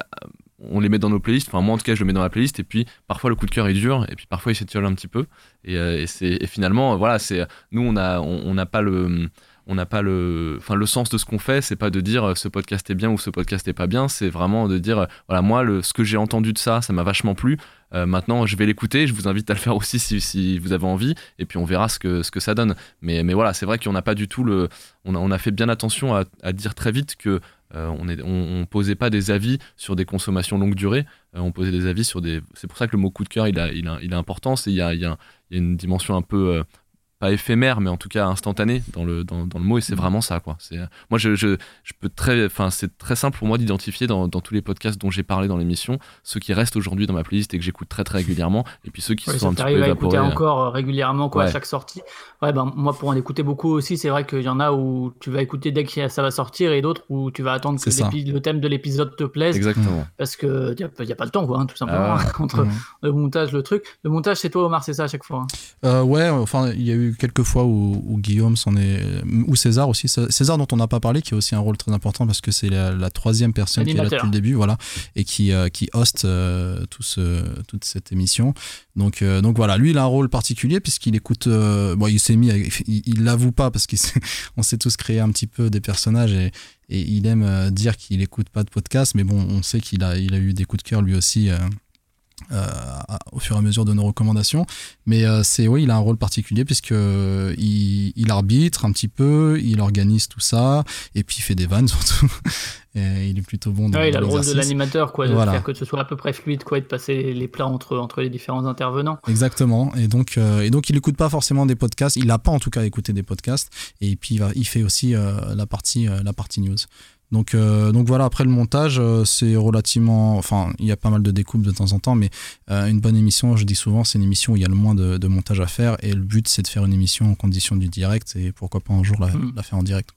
on les met dans nos playlists. Enfin, moi en tout cas, je le mets dans la playlist. Et puis parfois, le coup de cœur est dur. Et puis parfois, il s'étiole un petit peu. Et, euh, finalement, voilà, c'est, nous, on n'a on, on n'a pas le. On n'a pas le, le sens de ce qu'on fait, c'est pas de dire euh, ce podcast est bien ou ce podcast est pas bien, c'est vraiment de dire euh, voilà moi ce que j'ai entendu de ça, ça m'a vachement plu. Euh, maintenant je vais l'écouter, je vous invite à le faire aussi si, si vous avez envie, et puis on verra ce que ça donne. Mais voilà, c'est vrai qu'on n'a pas du tout le, on a, fait bien attention à, dire très vite que on, est, posait pas des avis sur des consommations longue durée, on posait des avis sur des. C'est pour ça que le mot coup de cœur il a, importance il y a, une dimension un peu pas éphémère mais en tout cas instantanée dans le, dans, dans le mot et c'est vraiment ça quoi. C'est, moi je, je, je peux très, enfin c'est très simple pour moi d'identifier dans, dans tous les podcasts dont j'ai parlé dans l'émission ceux qui restent aujourd'hui dans ma playlist et que j'écoute très très régulièrement et puis ceux qui
Ouais,
sont un petit peu
à écouter
évaporés.
encore euh, régulièrement quoi, à
Ouais.
chaque sortie. Ouais, ben, moi, pour en écouter beaucoup aussi, c'est vrai qu'il y en a où tu vas écouter dès que ça va sortir et d'autres où tu vas attendre que le thème de l'épisode te plaise
Exactement.
parce que y a, y a pas le temps, quoi, hein, tout simplement.
Ah
entre
Mhm.
le montage, le truc. Le montage, c'est toi, Omar, c'est ça à chaque fois. hein?
Euh, ouais, enfin, il y a eu quelques fois où, où Guillaume s'en est. ou César aussi. César, dont on n'a pas parlé, qui a aussi un rôle très important parce que c'est la, la troisième personne qui est là depuis le début, voilà, et qui, euh, qui host euh, tout ce, toute cette émission. Donc, euh, donc voilà, lui, il a un rôle particulier puisqu'il écoute. euh, bon, il s'est mis. à- il l'avoue pas parce qu'on s'est tous créé un petit peu des personnages et, et il aime dire qu'il écoute pas de podcast, mais bon, on sait qu'il a, il a eu des coups de cœur lui aussi. Euh, au fur et à mesure de nos recommandations. Mais euh, c'est oui, il a un rôle particulier puisque euh, il, il arbitre un petit peu, il organise tout ça et puis il fait des vannes surtout. et il est plutôt bon dans,
Ouais, il a le rôle de l'animateur, quoi, de
Voilà.
faire que ce soit à peu près fluide, quoi, et de passer les plats entre, entre les différents intervenants.
Exactement. Et donc, euh, et donc il écoute pas forcément des podcasts. Il n'a pas en tout cas écouté des podcasts. Et puis il, va- il fait aussi euh, la partie euh, la partie news. Donc, euh, donc voilà, après le montage, euh, c'est relativement. Enfin, il y a pas mal de découpes de temps en temps, mais euh, une bonne émission, je dis souvent, c'est une émission où il y a le moins de, de montage à faire. Et le but, c'est de faire une émission en condition du direct. Et pourquoi pas un jour la,
Mm.
la faire en direct.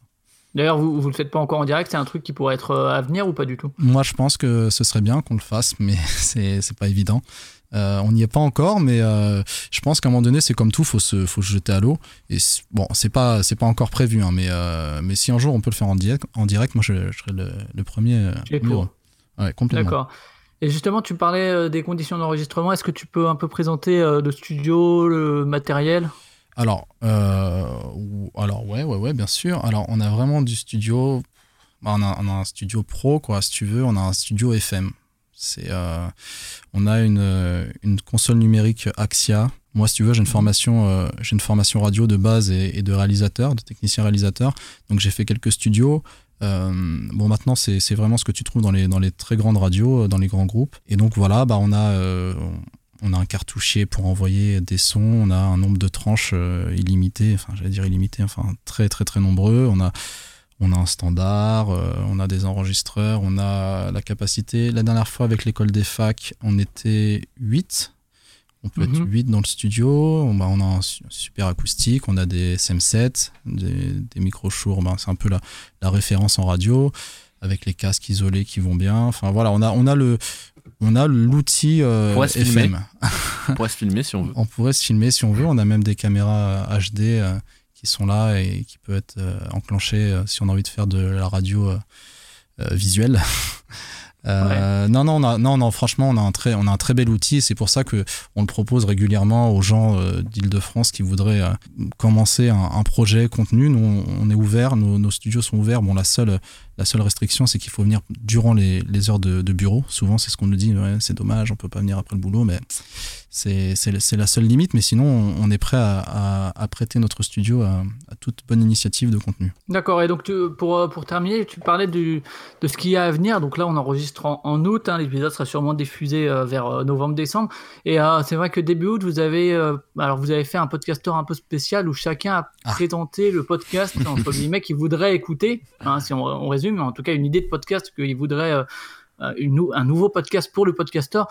D'ailleurs, vous, vous le faites pas encore en direct, c'est un truc qui pourrait être à venir ou pas du tout?
Moi, je pense que ce serait bien qu'on le fasse, mais c'est c'est pas évident. Euh, on n'y est pas encore, mais euh, je pense qu'à un moment donné, c'est comme tout, faut se, faut se jeter à l'eau. Et bon, c'est pas, c'est pas encore prévu, hein, mais, euh, mais si un jour on peut le faire en direct, en direct, moi, je, je serais le, le premier.
pour.
Ouais, complètement.
D'accord. Et justement, tu parlais des conditions d'enregistrement. Est-ce que tu peux un peu présenter le studio, le matériel?
Alors, alors ouais, ouais, ouais, bien sûr. Alors, on a vraiment du studio. bah, on, a, on a un studio pro, quoi, si tu veux. On a un studio FM. C'est, euh, on a une, euh, une console numérique Axia. Moi, si tu veux, j'ai une formation, euh, j'ai une formation radio de base et, et de réalisateur, de technicien réalisateur. Donc, j'ai fait quelques studios. Euh, bon, maintenant, c'est vraiment ce que tu trouves dans les, dans les très grandes radios, dans les grands groupes. Et donc, voilà, bah, on a, on a un cartouchier pour envoyer des sons, on a un nombre de tranches illimité, enfin j'allais dire illimité, enfin très très très nombreux. On a, on a un standard, euh, on a des enregistreurs, on a la capacité. La dernière fois avec l'école des facs, on était 8. On peut être
Mhm.
8 dans le studio. On, bah, on a un su- super acoustique, on a des SM7, des, des micros Shure, bah, c'est un peu la, la référence en radio, avec les casques isolés qui vont bien. Enfin voilà, on a, on a le. On a l'outil euh. FM.
On pourrait se filmer si on veut.
On pourrait se filmer si on veut. On a même des caméras HD euh, qui sont là et qui peuvent être euh, enclenchées euh, si on a envie de faire de la radio euh, euh, visuelle. Non, non, a, non, non, franchement, on a un très, on a un très bel outil. C'est pour ça que on le propose régulièrement aux gens euh, d'Île-de-France qui voudraient euh, commencer un, un projet contenu. Nous, on, on est ouvert, nos, nos studios sont ouverts. Bon, la seule, La seule restriction, c'est qu'il faut venir durant les, les heures de, de bureau. Souvent, c'est ce qu'on nous dit, ouais, c'est dommage, on peut pas venir après le boulot, mais c'est la seule limite. Mais sinon, on, est prêt à, à- à prêter notre studio à, à toute bonne initiative de contenu.
D'accord, et donc tu- pour, euh, pour terminer, tu parlais du, de ce qu'il y a à venir. Donc là, on enregistre en, en août, hein, l'épisode sera sûrement diffusé euh, vers euh, novembre-décembre. Et euh, c'est vrai que début août, vous avez, alors vous avez fait un podcaster un peu spécial où chacun a
Ah.
présenté le podcast, entre guillemets, qu'il voudrait écouter, hein, si on, on résume, en tout cas une idée de podcast qu'il voudrait, une un nouveau podcast pour le podcaster.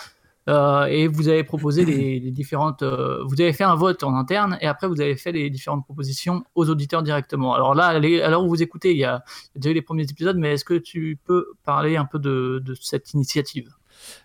Euh, et vous avez proposé les, différentes. euh, vous avez fait un vote en interne et après vous avez fait les différentes propositions aux auditeurs directement. Alors là, les- à l'heure où vous écoutez, il y a déjà eu les premiers épisodes, mais est-ce que tu peux parler un peu de, cette initiative?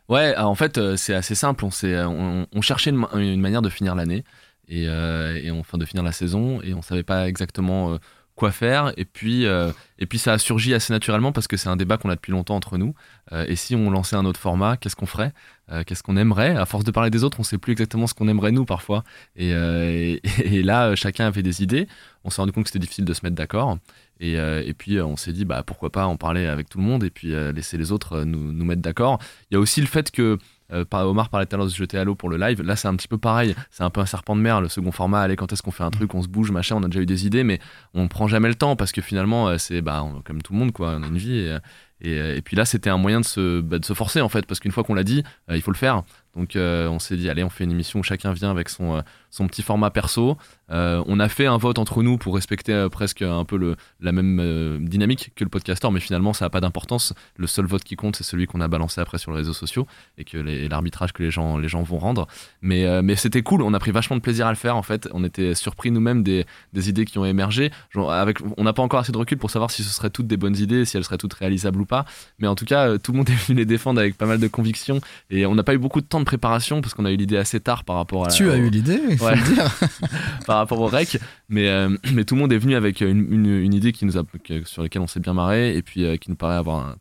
Ouais, alors, en fait, euh, c'est assez simple. On, cherchait une, ma- une manière de finir l'année et, et enfin de finir la saison et on savait pas exactement quoi faire. Et puis, euh, et puis ça a surgi assez naturellement parce que c'est un débat qu'on a depuis longtemps entre nous. Euh, et si on lançait un autre format, qu'est-ce qu'on ferait? Euh, Qu'est-ce qu'on aimerait? À force de parler des autres, on sait plus exactement ce qu'on aimerait nous parfois. Et, et, là, chacun avait des idées. On s'est rendu compte que c'était difficile de se mettre d'accord. Et, et puis on s'est dit bah pourquoi pas en parler avec tout le monde et puis laisser les autres nous, nous mettre d'accord. Il y a aussi le fait que euh, Omar parlait tout à de se jeter à l'eau pour le live. Là, c'est un petit peu pareil. C'est un peu un serpent de mer. Le second format, allez, quand est-ce qu'on fait un truc, on se bouge, machin. On a déjà eu des idées, mais on prend jamais le temps parce que finalement, euh, c'est bah, comme tout le monde, quoi. On a une vie. Et, et, euh, et puis là, c'était un moyen de se, bah, de se forcer, en fait, parce qu'une fois qu'on l'a dit, euh, il faut le faire. Donc, euh, on s'est dit, allez, on fait une émission où chacun vient avec son, petit format perso. On a fait un vote entre nous pour respecter presque un peu la même dynamique que le podcaster, mais finalement, ça n'a pas d'importance. Le seul vote qui compte, c'est celui qu'on a balancé après sur les réseaux sociaux et que l'arbitrage que les gens, vont rendre. Mais, c'était cool, on a pris vachement de plaisir à le faire en fait. On était surpris nous-mêmes des, idées qui ont émergé. On n'a pas encore assez de recul pour savoir si ce seraient toutes des bonnes idées, si elles seraient toutes réalisables ou pas. Mais en tout cas, euh, tout le monde est venu les défendre avec pas mal de conviction. Et on n'a pas eu beaucoup de temps de préparation parce qu'on a eu l'idée assez tard par rapport à.
Tu as
au-
eu l'idée, il faut
Ouais.
le dire.
par rapport au rec. Mais, euh, mais tout le monde est venu avec une, une, une idée qui nous a, sur laquelle on s'est bien marré et puis euh, qui nous paraît avoir un-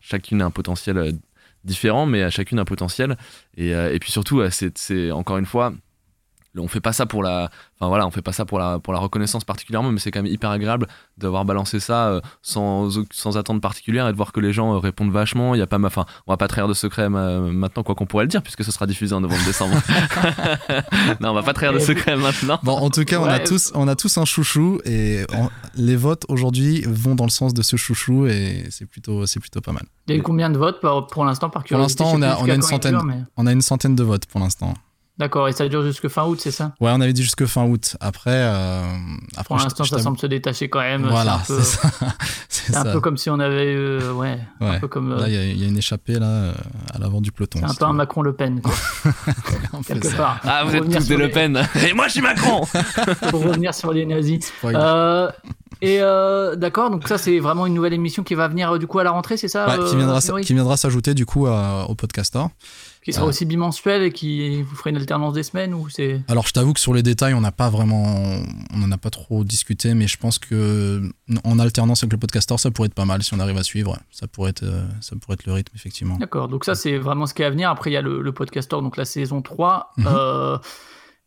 chacune un potentiel différent, mais à chacune un potentiel. Et, euh, et puis surtout, c'est- encore une fois. On fait pas ça pour la, enfin voilà, on fait pas ça pour la pour la reconnaissance particulièrement, mais c'est quand même hyper agréable d'avoir balancé ça euh, sans sans attente particulière et de voir que les gens euh, répondent vachement. Il y a pas, ma- enfin, on va pas trahir de secret ma- maintenant quoi qu'on pourrait le dire puisque ce sera diffusé en novembre-décembre. non, on va pas trahir de secret maintenant.
Bon, en tout cas, on, a tous, on a tous un chouchou et on- les votes aujourd'hui vont dans le sens de ce chouchou et c'est plutôt, c'est plutôt pas mal.
Il y a eu combien de votes pour l'instant par
Pour
curiosité?
L'instant,
Je sais
on a- on a une centaine.
mais-
On a une centaine de votes pour l'instant.
D'accord, et ça dure jusque fin août, c'est ça?
Ouais, on avait dit jusque fin août. Après, euh, après
Pour l'instant, ça semble se détacher quand même.
Voilà,
c'est un peu,
c'est ça. C'est
un peu comme si on avait, euh, ouais, un peu comme, euh,
Là, il y, a- il y a une échappée là euh, à l'avant du peloton.
c'est un peu un
veux.
Macron-Le Pen, quoi, quelque
ça.
part.
Ah, vous êtes tous des Le
les-
Pen. Et moi, je suis Macron.
Pour revenir sur les nazis. Euh, et euh, d'accord, donc ça c'est vraiment une nouvelle émission qui va venir euh, du coup à la rentrée, c'est ça
Ouais,
euh,
qui viendra, qui s'ajouter du coup au podcaster.
Qui sera
Ouais.
aussi bimensuel et qui vous ferait une alternance des semaines ou c'est
Alors, je t'avoue que sur les détails, on n'a pas vraiment, on n'en a pas trop discuté, mais je pense que en alternance avec le podcaster, ça pourrait être pas mal si on arrive à suivre. Ça pourrait être, euh, ça pourrait être le rythme effectivement.
D'accord, donc ça c'est vraiment ce qui est à venir. Après il y a le, le podcaster, donc la saison 3.
Mhm.
Euh,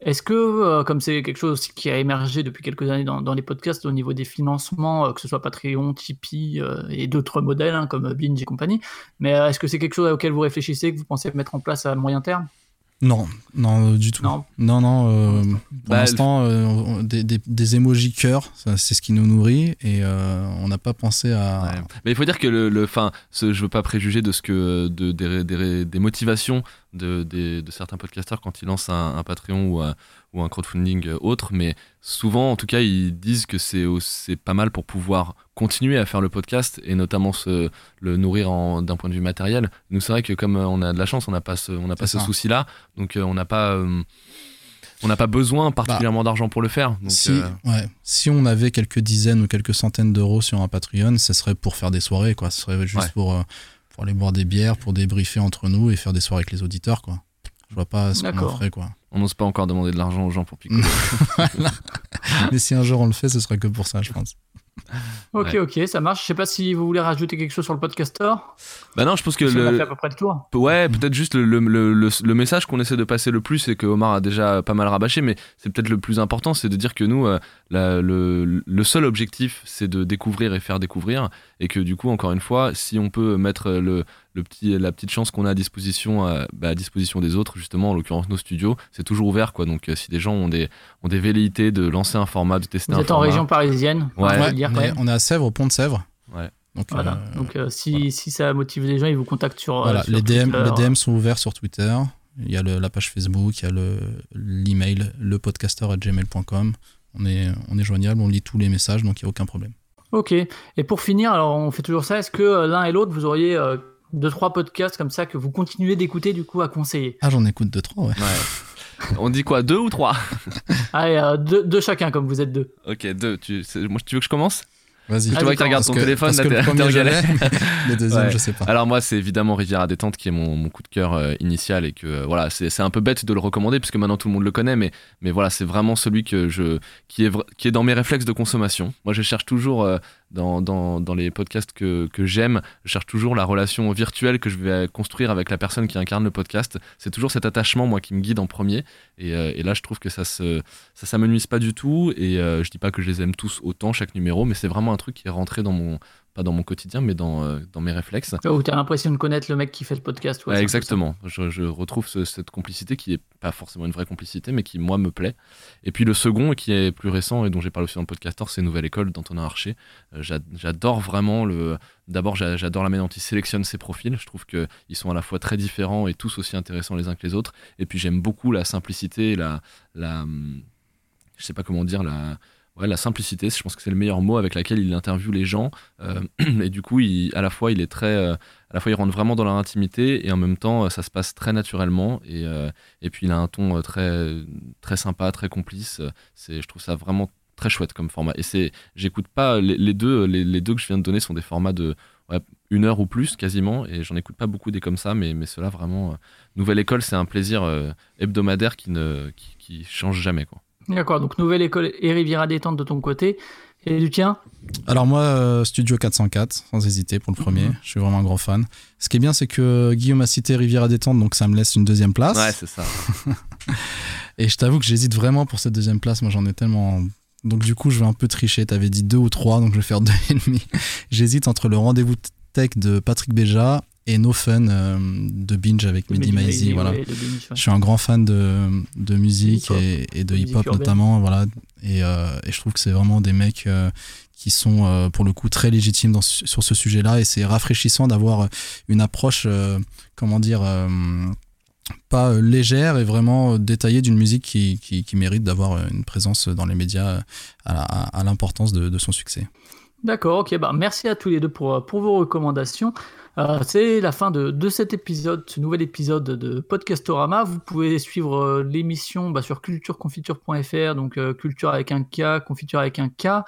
Est-ce que, euh, comme c'est quelque chose qui a émergé depuis quelques années dans, les podcasts au niveau des financements, euh, que ce soit Patreon, Tipeee euh, et d'autres modèles hein, comme Binge et compagnie, mais est-ce que c'est quelque chose auquel vous réfléchissez, que vous pensez mettre en place à moyen terme?
Non, non, euh, du tout.
Non.
non, non, euh, pour
Bah,
l'instant, euh, on- des, des, cœur, c'est ce qui nous nourrit et euh, on n'a pas pensé à.
Ouais. Mais il faut dire que le, le fin, ce, je veux pas préjuger de ce que de, des, motivations de, certains podcasteurs quand ils lancent un, un Patreon ou un, ou un crowdfunding euh, autre, mais souvent, en tout cas, ils disent que c'est pas mal pour pouvoir continuer à faire le podcast et notamment se, le nourrir en- d'un point de vue matériel. Nous, c'est vrai que comme euh, on a de la chance, on n'a pas ce, on n'a pas
C'est
ce souci-là, donc on n'a pas euh, on n'a pas besoin particulièrement d'argent pour le faire. Donc,
Bah, si,
euh,
ouais, si on avait quelques dizaines ou quelques centaines d'euros sur un Patreon, ce serait pour faire des soirées, quoi. Ce serait juste
Ouais.
pour, euh, pour aller boire des bières, pour débriefer entre nous et faire des soirées avec les auditeurs, quoi. Je vois pas ce qu'on ferait, quoi.
On n'ose pas encore demander de l'argent aux gens pour picoler.
Mais si un jour on le fait, ce serait que pour ça, je pense.
Ok,
Ouais.
ok, ça marche. Je sais pas si vous voulez rajouter quelque chose sur le podcaster.
bah non, je pense que
Si on a
le,
fait à peu près le tour.
Ouais, peut-être juste le, le, le, le- le message qu'on essaie de passer le plus et que Omar a déjà pas mal rabâché, mais c'est peut-être le plus important, c'est de dire que nous, euh, la- le, le seul objectif, c'est de découvrir et faire découvrir. Et que du coup, encore une fois, si on peut mettre le, le petit, la petite chance qu'on a à disposition, à, bah, à disposition des autres, justement, en l'occurrence nos studios, c'est toujours ouvert, quoi. Donc, euh, si des gens ont des, ont des velléités de lancer un format, de tester
Vous
un
êtes en région parisienne, on
Ouais.
dire
on,
quand
est,
même.
on est à Sèvres, au pont de Sèvres.
Ouais.
Donc,
Voilà.
euh,
Donc euh, si, si ça motive les gens, ils vous contactent sur. euh,
voilà,
sur
les, DM,
Twitter.
les DM sont ouverts sur Twitter. Il y a le- la page Facebook, il y a le- l'email, lepodcaster.gmail.com. On est, on est joignable, on lit tous les messages, donc il n'y a aucun problème.
Ok. Et pour finir, alors on fait toujours ça. Est-ce que euh, l'un et l'autre, vous auriez euh, deux trois podcasts comme ça que vous continuez d'écouter du coup à conseiller?
Ah, j'en écoute deux, trois, ouais.
Ouais. On dit quoi Deux ou trois?
Allez, euh, deux, deux chacun comme vous êtes deux.
Ok, deux. Tu, moi, tu veux que je commence?
Vas-y.
Ah,
Tu vois que tu regardes ton
que-
téléphone,
parce
là,
que le premier, deuxième,
Ouais.
je sais pas.
Alors moi, c'est évidemment Riviera détente qui est mon, mon coup de cœur euh, initial et que euh, voilà, c'est c'est un peu bête de le recommander puisque maintenant tout le monde le connaît, mais mais voilà, c'est vraiment celui que je qui est qui est dans mes réflexes de consommation. Moi, je cherche toujours euh, dans, les podcasts que, j'aime, je cherche toujours la relation virtuelle que je vais construire avec la personne qui incarne le podcast. C'est toujours cet attachement moi qui me guide en premier. Et, euh, là, je trouve que ça ça s'amenuise pas du tout. Et euh, je dis pas que je les aime tous autant chaque numéro, mais c'est vraiment un truc qui est rentré dans mon pas dans mon quotidien, mais dans, euh, dans mes réflexes.
Où tu as l'impression de connaître le mec qui fait le podcast. ouais,
exactement. Je, je retrouve ce- cette complicité qui est pas forcément une vraie complicité, mais qui, moi, me plaît. Et puis le second, qui est plus récent et dont j'ai parlé aussi dans le podcastor, c'est Nouvelle École d'Antonin Archer. Euh, j'a- J'adore vraiment le. D'abord, j'a- j'adore la manière dont il sélectionne ses profils. Je trouve qu'ils sont à la fois très différents et tous aussi intéressants les uns que les autres. Et puis j'aime beaucoup la simplicité la. la hum, je sais pas comment dire, la. Ouais, la simplicité, je pense que c'est le meilleur mot avec laquelle il interviewe les gens. Euh, et du coup, il, à la fois, il est très. euh, à la fois, il rentre vraiment dans leur intimité et en même temps, ça se passe très naturellement. Et, euh, et puis, il a un ton très, très sympa, très complice. C'est, je trouve ça vraiment très chouette comme format. Et c'est, j'écoute pas les, deux, les, deux que je viens de donner sont des formats de une heure ou plus quasiment. Et j'en écoute pas beaucoup des comme ça, mais, mais ceux-là vraiment. Nouvelle école, c'est un plaisir hebdomadaire qui ne, qui change jamais quoi.
D'accord, donc nouvelle école et Riviera détente de ton côté. Et du tien?
Alors moi, euh, Studio 404, sans hésiter pour le premier. Je suis vraiment un grand fan. Ce qui est bien, c'est que Guillaume a cité Riviera détente, donc ça me laisse une deuxième place.
Ouais, c'est ça.
Et je t'avoue que j'hésite vraiment pour cette deuxième place. Moi, j'en ai tellement. Donc du coup, je vais un peu tricher. T'avais dit deux ou trois, donc je vais faire deux et demi. J'hésite entre le rendez-vous tech de Patrick Béja et No Fun euh, de Binge avec Mehdi Maizi. Voilà.
ouais, de Binge, ouais.
Je suis un grand fan de, de musique et, et de hip-hop notamment. Voilà. Et, euh, et je trouve que c'est vraiment des mecs euh, qui sont pour le coup très légitimes dans sur ce sujet-là. Et c'est rafraîchissant d'avoir une approche, comment dire, pas légère et vraiment détaillée d'une musique qui, qui, qui mérite d'avoir une présence dans les médias à l'importance de, de son succès.
D'accord, ok, bah merci à tous les deux pour, pour vos recommandations. Euh, c'est la fin de, de cet épisode, ce nouvel épisode de Podcastorama. Vous pouvez suivre euh, l'émission bah, sur cultureconfiture.fr, donc euh, culture avec un K, confiture avec un K,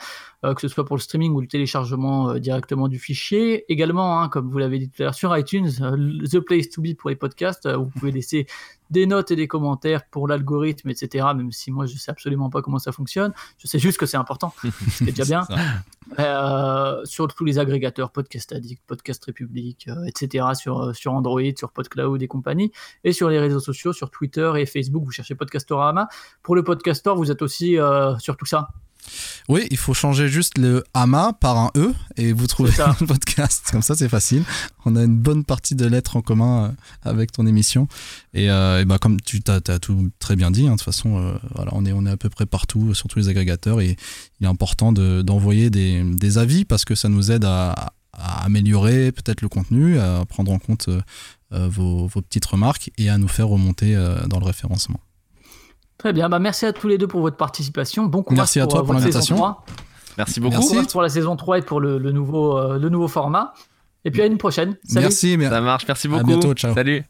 que ce soit pour le streaming ou le téléchargement euh, directement du fichier. Également, hein, comme vous l'avez dit tout à l'heure, sur iTunes, euh, The Place to Be pour les podcasts, euh, vous pouvez laisser des notes et des commentaires pour l'algorithme, etc. Même si moi, je sais absolument pas comment ça fonctionne. Je sais juste que c'est important, ce qui est déjà bien.
C'est.
Euh, sur tous les agrégateurs, Podcast Addict, Podcast République, euh, etc., sur, euh, sur Android, sur PodCloud et compagnie, et sur les réseaux sociaux, sur Twitter et Facebook, vous cherchez Podcastorama. Pour le Podcastor, vous êtes aussi euh, sur tout ça.
Oui, il faut changer juste le AMA par un E et vous trouvez le podcast. Comme ça, c'est facile. On a une bonne partie de lettres en commun euh, avec ton émission. Et, euh, et bah, comme tu t'as tout très bien dit, hein, de toute façon, euh, voilà, on, est, on est à peu près partout, sur tous les agrégateurs. Et il est important de, d'envoyer des, des avis parce que ça nous aide à, à améliorer peut-être le contenu, à prendre en compte euh, vos, vos petites remarques et à nous faire remonter dans le référencement.
Très bien, bah merci à tous les deux pour votre participation. Bon courage
Merci à toi
euh,
pour l'invitation.
saison 3.
Merci beaucoup.
Bon
Merci.
courage pour la saison 3 et pour le, le nouveau, euh, le nouveau format. Et puis à une prochaine. Salut.
Merci, mais
Ça marche, merci
À
beaucoup.
bientôt, ciao.
Salut.